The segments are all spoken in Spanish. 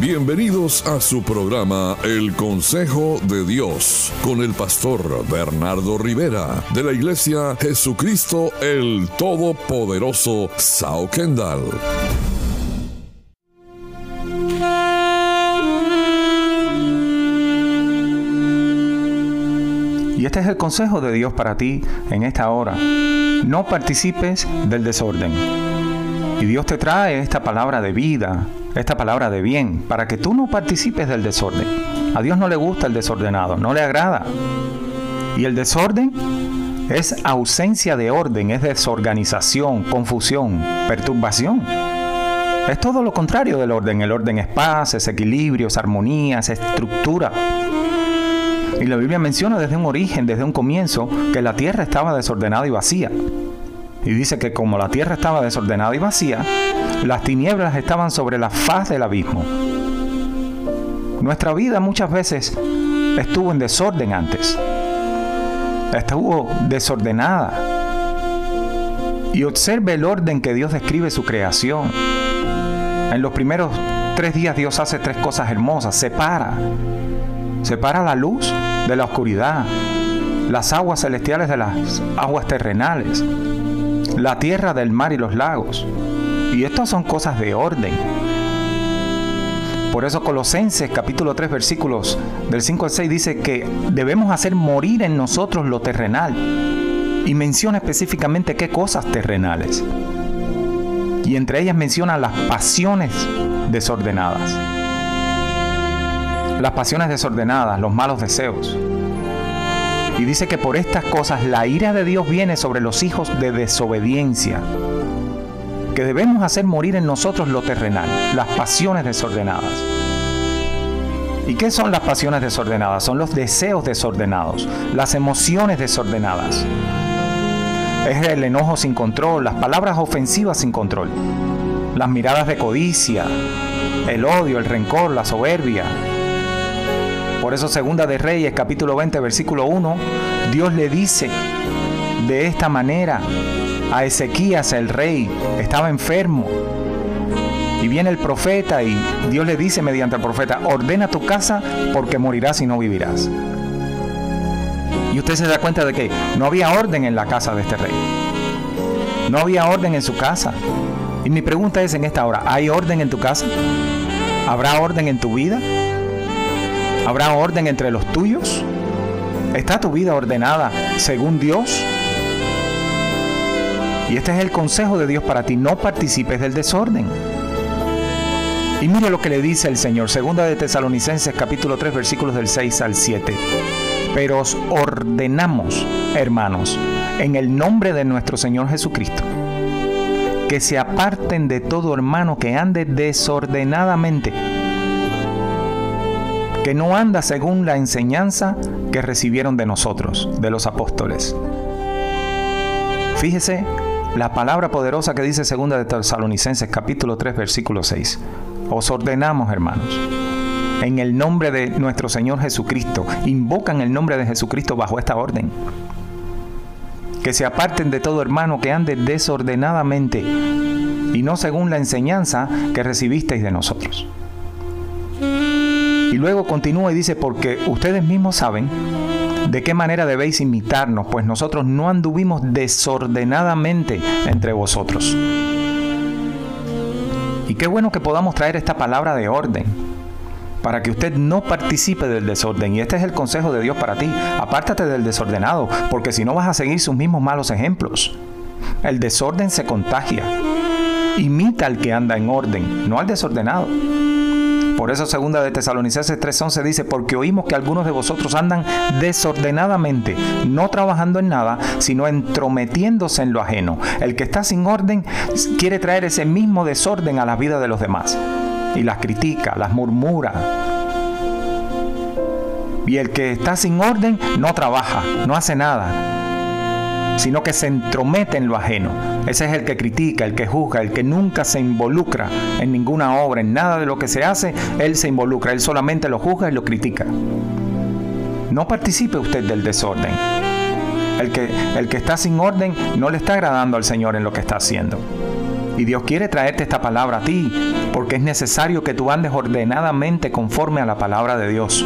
Bienvenidos a su programa El Consejo de Dios con el pastor Bernardo Rivera de la Iglesia Jesucristo el Todopoderoso Sao Kendall. Y este es el consejo de Dios para ti en esta hora. No participes del desorden. Y Dios te trae esta palabra de vida, esta palabra de bien, para que tú no participes del desorden. A Dios no le gusta el desordenado, no le agrada. Y el desorden es ausencia de orden, es desorganización, confusión, perturbación. Es todo lo contrario del orden. El orden es paz, es equilibrio, es armonía, es estructura. Y la Biblia menciona desde un origen, desde un comienzo, que la tierra estaba desordenada y vacía. Y dice que como la tierra estaba desordenada y vacía, las tinieblas estaban sobre la faz del abismo. Nuestra vida muchas veces estuvo en desorden antes. Estuvo desordenada. Y observe el orden que Dios describe su creación. En los primeros tres días Dios hace tres cosas hermosas. Separa. Separa la luz de la oscuridad, las aguas celestiales de las aguas terrenales, la tierra del mar y los lagos. Y estas son cosas de orden. Por eso Colosenses capítulo 3 versículos del 5 al 6 dice que debemos hacer morir en nosotros lo terrenal. Y menciona específicamente qué cosas terrenales. Y entre ellas menciona las pasiones desordenadas las pasiones desordenadas, los malos deseos. Y dice que por estas cosas la ira de Dios viene sobre los hijos de desobediencia, que debemos hacer morir en nosotros lo terrenal, las pasiones desordenadas. ¿Y qué son las pasiones desordenadas? Son los deseos desordenados, las emociones desordenadas. Es el enojo sin control, las palabras ofensivas sin control, las miradas de codicia, el odio, el rencor, la soberbia, por eso Segunda de Reyes, capítulo 20, versículo 1, Dios le dice de esta manera a Ezequías el rey, estaba enfermo. Y viene el profeta y Dios le dice mediante el profeta, ordena tu casa porque morirás y no vivirás. Y usted se da cuenta de que no había orden en la casa de este rey. No había orden en su casa. Y mi pregunta es en esta hora, ¿hay orden en tu casa? ¿Habrá orden en tu vida? ¿Habrá orden entre los tuyos? ¿Está tu vida ordenada según Dios? Y este es el consejo de Dios para ti, no participes del desorden. Y mire lo que le dice el Señor, segunda de Tesalonicenses capítulo 3 versículos del 6 al 7. Pero os ordenamos, hermanos, en el nombre de nuestro Señor Jesucristo, que se aparten de todo hermano que ande desordenadamente que no anda según la enseñanza que recibieron de nosotros, de los apóstoles. Fíjese la palabra poderosa que dice segunda de Tesalonicenses capítulo 3 versículo 6. Os ordenamos, hermanos, en el nombre de nuestro Señor Jesucristo, invocan el nombre de Jesucristo bajo esta orden. Que se aparten de todo hermano que ande desordenadamente y no según la enseñanza que recibisteis de nosotros. Y luego continúa y dice, porque ustedes mismos saben de qué manera debéis imitarnos, pues nosotros no anduvimos desordenadamente entre vosotros. Y qué bueno que podamos traer esta palabra de orden para que usted no participe del desorden. Y este es el consejo de Dios para ti. Apártate del desordenado, porque si no vas a seguir sus mismos malos ejemplos. El desorden se contagia. Imita al que anda en orden, no al desordenado. Por eso segunda de Tesalonicenses 3:11 dice, porque oímos que algunos de vosotros andan desordenadamente, no trabajando en nada, sino entrometiéndose en lo ajeno. El que está sin orden quiere traer ese mismo desorden a la vida de los demás y las critica, las murmura. Y el que está sin orden no trabaja, no hace nada, sino que se entromete en lo ajeno. Ese es el que critica, el que juzga, el que nunca se involucra en ninguna obra, en nada de lo que se hace, él se involucra, él solamente lo juzga y lo critica. No participe usted del desorden. El que, el que está sin orden no le está agradando al Señor en lo que está haciendo. Y Dios quiere traerte esta palabra a ti, porque es necesario que tú andes ordenadamente conforme a la palabra de Dios,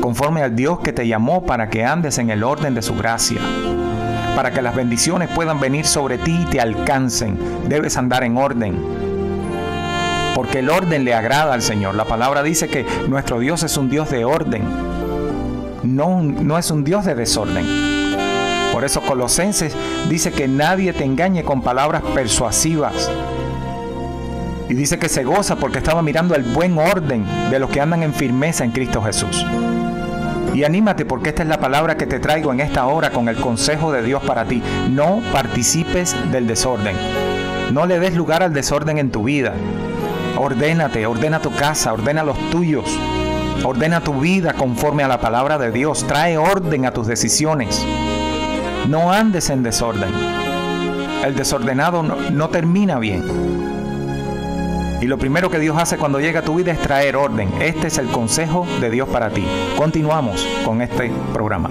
conforme al Dios que te llamó para que andes en el orden de su gracia. Para que las bendiciones puedan venir sobre ti y te alcancen, debes andar en orden. Porque el orden le agrada al Señor. La palabra dice que nuestro Dios es un Dios de orden, no, no es un Dios de desorden. Por eso Colosenses dice que nadie te engañe con palabras persuasivas. Y dice que se goza porque estaba mirando el buen orden de los que andan en firmeza en Cristo Jesús. Y anímate porque esta es la palabra que te traigo en esta hora con el consejo de Dios para ti. No participes del desorden. No le des lugar al desorden en tu vida. Ordénate, ordena tu casa, ordena los tuyos. Ordena tu vida conforme a la palabra de Dios. Trae orden a tus decisiones. No andes en desorden. El desordenado no, termina bien. Y lo primero que Dios hace cuando llega a tu vida es traer orden. Este es el consejo de Dios para ti. Continuamos con este programa.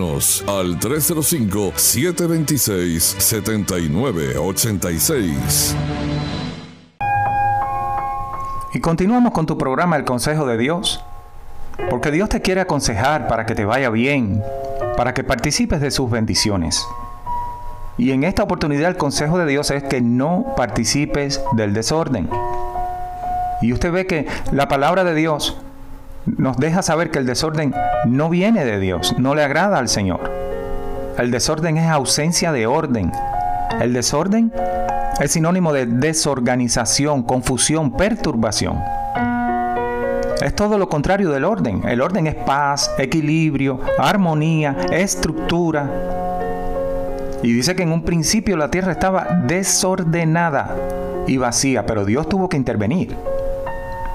Al 305-726-7986. Y continuamos con tu programa El Consejo de Dios. Porque Dios te quiere aconsejar para que te vaya bien, para que participes de sus bendiciones. Y en esta oportunidad el consejo de Dios es que no participes del desorden. Y usted ve que la palabra de Dios nos deja saber que el desorden no viene de Dios, no le agrada al Señor. El desorden es ausencia de orden. El desorden es sinónimo de desorganización, confusión, perturbación. Es todo lo contrario del orden. El orden es paz, equilibrio, armonía, estructura. Y dice que en un principio la tierra estaba desordenada y vacía, pero Dios tuvo que intervenir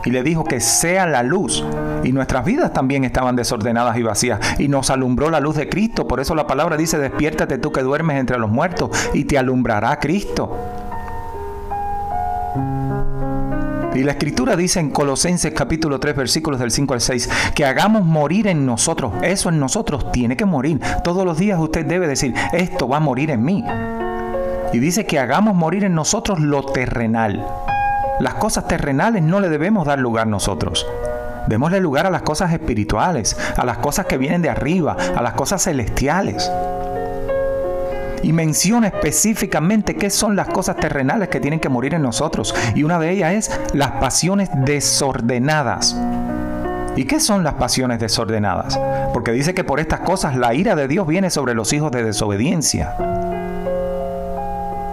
y le dijo que sea la luz. Y nuestras vidas también estaban desordenadas y vacías. Y nos alumbró la luz de Cristo. Por eso la palabra dice, despiértate tú que duermes entre los muertos y te alumbrará Cristo. Y la escritura dice en Colosenses capítulo 3 versículos del 5 al 6 que hagamos morir en nosotros. Eso en nosotros tiene que morir. Todos los días usted debe decir, esto va a morir en mí. Y dice que hagamos morir en nosotros lo terrenal. Las cosas terrenales no le debemos dar lugar nosotros. Démosle lugar a las cosas espirituales, a las cosas que vienen de arriba, a las cosas celestiales. Y menciona específicamente qué son las cosas terrenales que tienen que morir en nosotros. Y una de ellas es las pasiones desordenadas. ¿Y qué son las pasiones desordenadas? Porque dice que por estas cosas la ira de Dios viene sobre los hijos de desobediencia.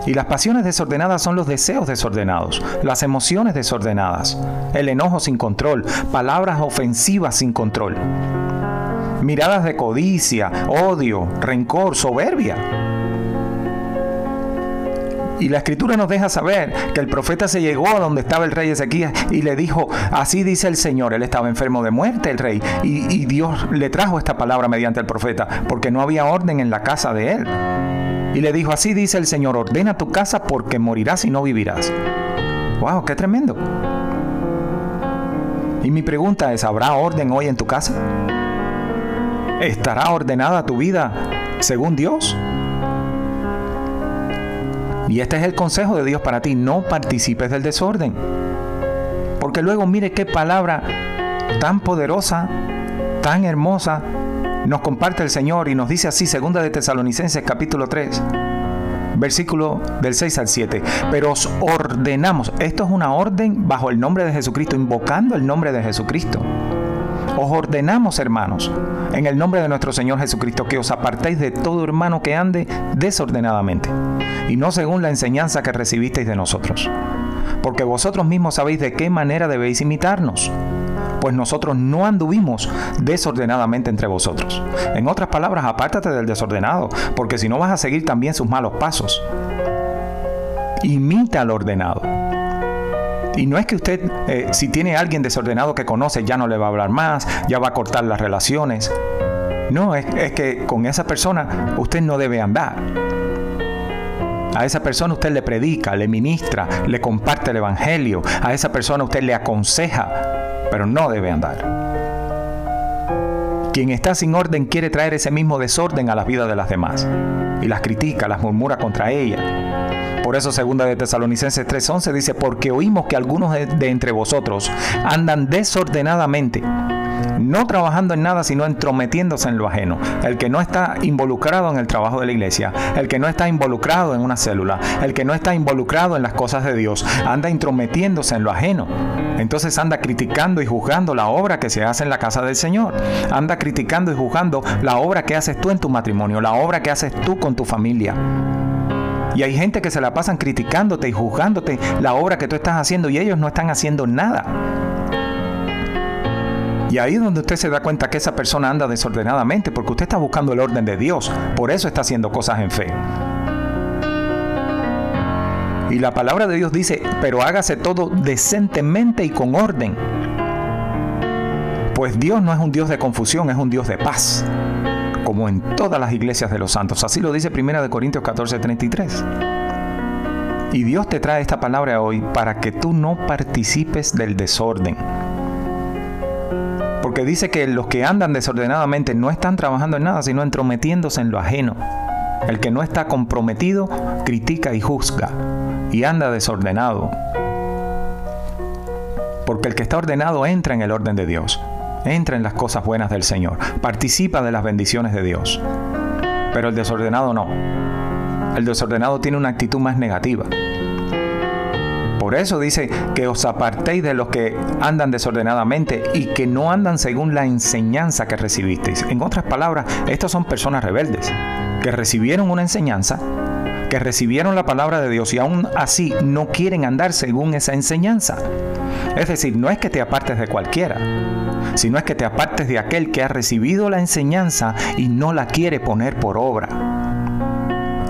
Y las pasiones desordenadas son los deseos desordenados, las emociones desordenadas, el enojo sin control, palabras ofensivas sin control, miradas de codicia, odio, rencor, soberbia. Y la escritura nos deja saber que el profeta se llegó a donde estaba el rey Ezequías y le dijo, así dice el Señor, él estaba enfermo de muerte, el rey, y, y Dios le trajo esta palabra mediante el profeta, porque no había orden en la casa de él. Y le dijo, así dice el Señor, ordena tu casa porque morirás y no vivirás. ¡Wow! ¡Qué tremendo! Y mi pregunta es, ¿habrá orden hoy en tu casa? ¿Estará ordenada tu vida según Dios? Y este es el consejo de Dios para ti, no participes del desorden. Porque luego mire qué palabra tan poderosa, tan hermosa nos comparte el Señor y nos dice así, segunda de Tesalonicenses capítulo 3, versículo del 6 al 7. Pero os ordenamos, esto es una orden bajo el nombre de Jesucristo, invocando el nombre de Jesucristo. Os ordenamos, hermanos, en el nombre de nuestro Señor Jesucristo, que os apartéis de todo hermano que ande desordenadamente, y no según la enseñanza que recibisteis de nosotros. Porque vosotros mismos sabéis de qué manera debéis imitarnos pues nosotros no anduvimos desordenadamente entre vosotros. En otras palabras, apártate del desordenado, porque si no vas a seguir también sus malos pasos. Imita al ordenado. Y no es que usted, eh, si tiene a alguien desordenado que conoce, ya no le va a hablar más, ya va a cortar las relaciones. No, es, es que con esa persona usted no debe andar. A esa persona usted le predica, le ministra, le comparte el Evangelio. A esa persona usted le aconseja pero no debe andar. Quien está sin orden quiere traer ese mismo desorden a la vida de las demás y las critica, las murmura contra ella. Por eso segunda de Tesalonicenses 3:11 dice, porque oímos que algunos de entre vosotros andan desordenadamente no trabajando en nada, sino entrometiéndose en lo ajeno. El que no está involucrado en el trabajo de la iglesia, el que no está involucrado en una célula, el que no está involucrado en las cosas de Dios, anda intrometiéndose en lo ajeno. Entonces anda criticando y juzgando la obra que se hace en la casa del Señor. Anda criticando y juzgando la obra que haces tú en tu matrimonio, la obra que haces tú con tu familia. Y hay gente que se la pasan criticándote y juzgándote la obra que tú estás haciendo y ellos no están haciendo nada. Y ahí es donde usted se da cuenta que esa persona anda desordenadamente porque usted está buscando el orden de Dios. Por eso está haciendo cosas en fe. Y la palabra de Dios dice, pero hágase todo decentemente y con orden. Pues Dios no es un Dios de confusión, es un Dios de paz. Como en todas las iglesias de los santos. Así lo dice 1 Corintios 14, 33. Y Dios te trae esta palabra hoy para que tú no participes del desorden porque dice que los que andan desordenadamente no están trabajando en nada, sino entrometiéndose en lo ajeno. El que no está comprometido critica y juzga y anda desordenado. Porque el que está ordenado entra en el orden de Dios, entra en las cosas buenas del Señor, participa de las bendiciones de Dios. Pero el desordenado no. El desordenado tiene una actitud más negativa. Por eso dice que os apartéis de los que andan desordenadamente y que no andan según la enseñanza que recibisteis. En otras palabras, estos son personas rebeldes que recibieron una enseñanza, que recibieron la palabra de Dios y aún así no quieren andar según esa enseñanza. Es decir, no es que te apartes de cualquiera, sino es que te apartes de aquel que ha recibido la enseñanza y no la quiere poner por obra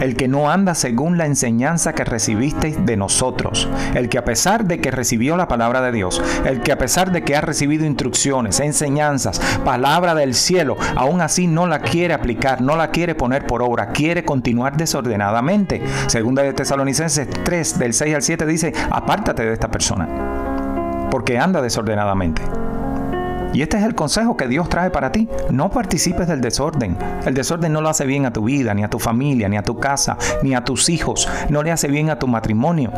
el que no anda según la enseñanza que recibisteis de nosotros, el que a pesar de que recibió la palabra de Dios, el que a pesar de que ha recibido instrucciones, enseñanzas, palabra del cielo, aún así no la quiere aplicar, no la quiere poner por obra, quiere continuar desordenadamente. Segunda de Tesalonicenses 3 del 6 al 7 dice, apártate de esta persona, porque anda desordenadamente. Y este es el consejo que Dios trae para ti. No participes del desorden. El desorden no lo hace bien a tu vida, ni a tu familia, ni a tu casa, ni a tus hijos. No le hace bien a tu matrimonio.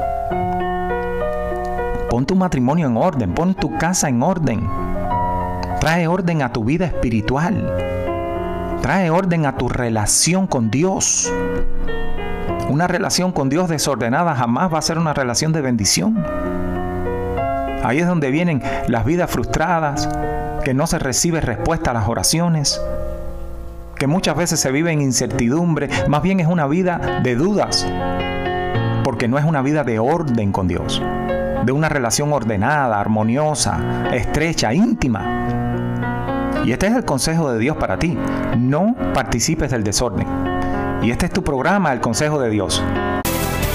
Pon tu matrimonio en orden, pon tu casa en orden. Trae orden a tu vida espiritual. Trae orden a tu relación con Dios. Una relación con Dios desordenada jamás va a ser una relación de bendición. Ahí es donde vienen las vidas frustradas, que no se recibe respuesta a las oraciones, que muchas veces se vive en incertidumbre, más bien es una vida de dudas, porque no es una vida de orden con Dios, de una relación ordenada, armoniosa, estrecha, íntima. Y este es el consejo de Dios para ti, no participes del desorden. Y este es tu programa, el consejo de Dios.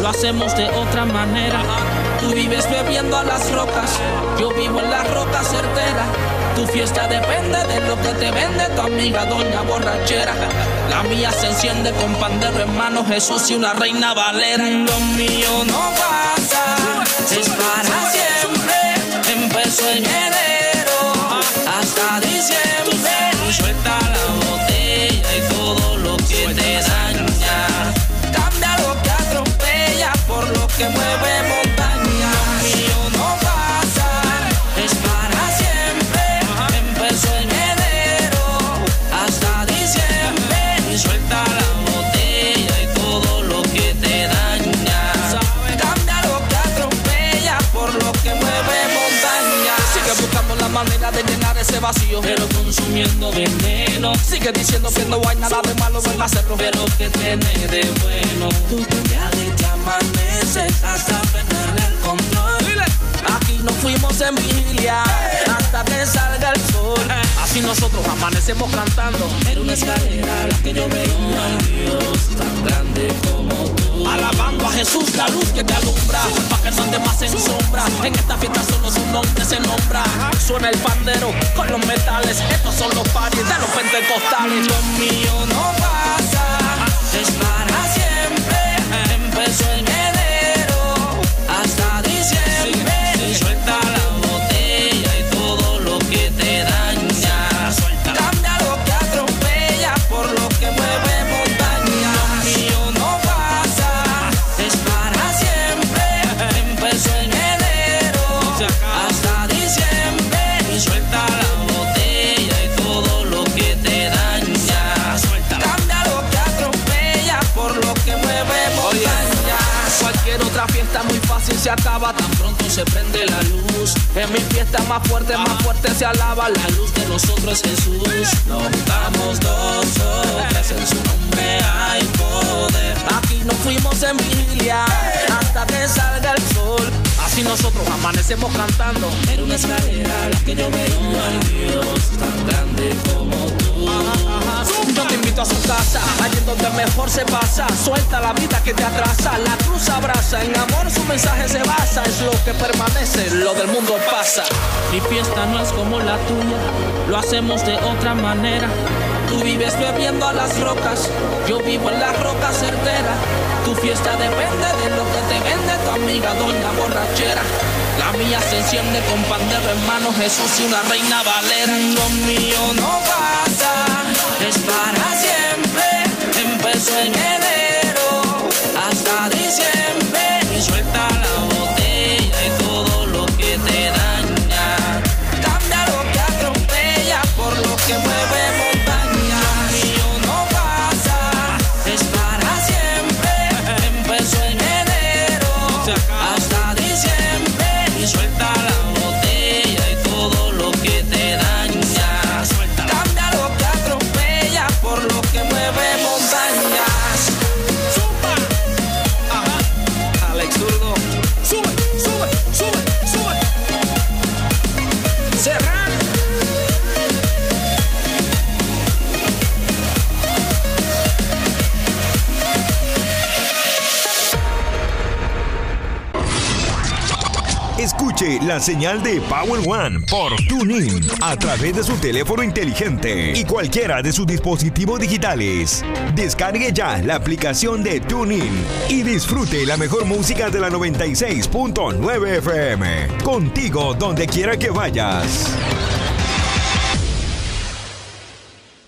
Lo hacemos de otra manera. Tú vives bebiendo a las rocas, yo vivo en la roca certera. Tu fiesta depende de lo que te vende tu amiga doña borrachera. La mía se enciende con pandero en mano, Jesús y una reina valera. Lo mío no pasa, es para siempre. Empezó en enero hasta diciembre. Vacío, pero consumiendo veneno. Sigue diciendo que no hay nada de malo en hacerlo, pero que tiene de bueno. Tú te te amaneces hasta perderle el control. Aquí nos fuimos en vigilia hasta que salga el sol. Nosotros amanecemos cantando. Era una escalera la que yo veo al Dios tan grande como tú. Alabando a Jesús, la luz que te alumbra. Pa' que no andes más en sombra. En esta fiesta solo su nombre se nombra. Suena el pandero con los metales. Estos son los paris de los pentecostales. Lo mío no pasa, es para siempre. Empezó en enero hasta se prende la luz. En mi fiesta más fuerte, más fuerte se alaba la luz de nosotros Jesús. Nos juntamos dos horas en su nombre hay poder. Aquí nos fuimos en vigilia hasta que salga el sol. Así nosotros amanecemos cantando. Era una escalera la que yo veo al Dios tan grande como tú. Yo te invito a su casa, allí donde mejor se pasa. Suelta la vida que te atrasa, la cruz abraza. En amor su mensaje se basa, es lo que permanece, lo del mundo pasa. Mi fiesta no es como la tuya, lo hacemos de otra manera. Tú vives bebiendo a las rocas, yo vivo en la roca certera. Tu fiesta depende de lo que te vende tu amiga doña borrachera. La mía se enciende con pandero en mano, Jesús y una reina valera. Lo mío no pasa, es para siempre. Empezó en enero la señal de Power One por TuneIn a través de su teléfono inteligente y cualquiera de sus dispositivos digitales. Descargue ya la aplicación de TuneIn y disfrute la mejor música de la 96.9 FM. Contigo donde quiera que vayas.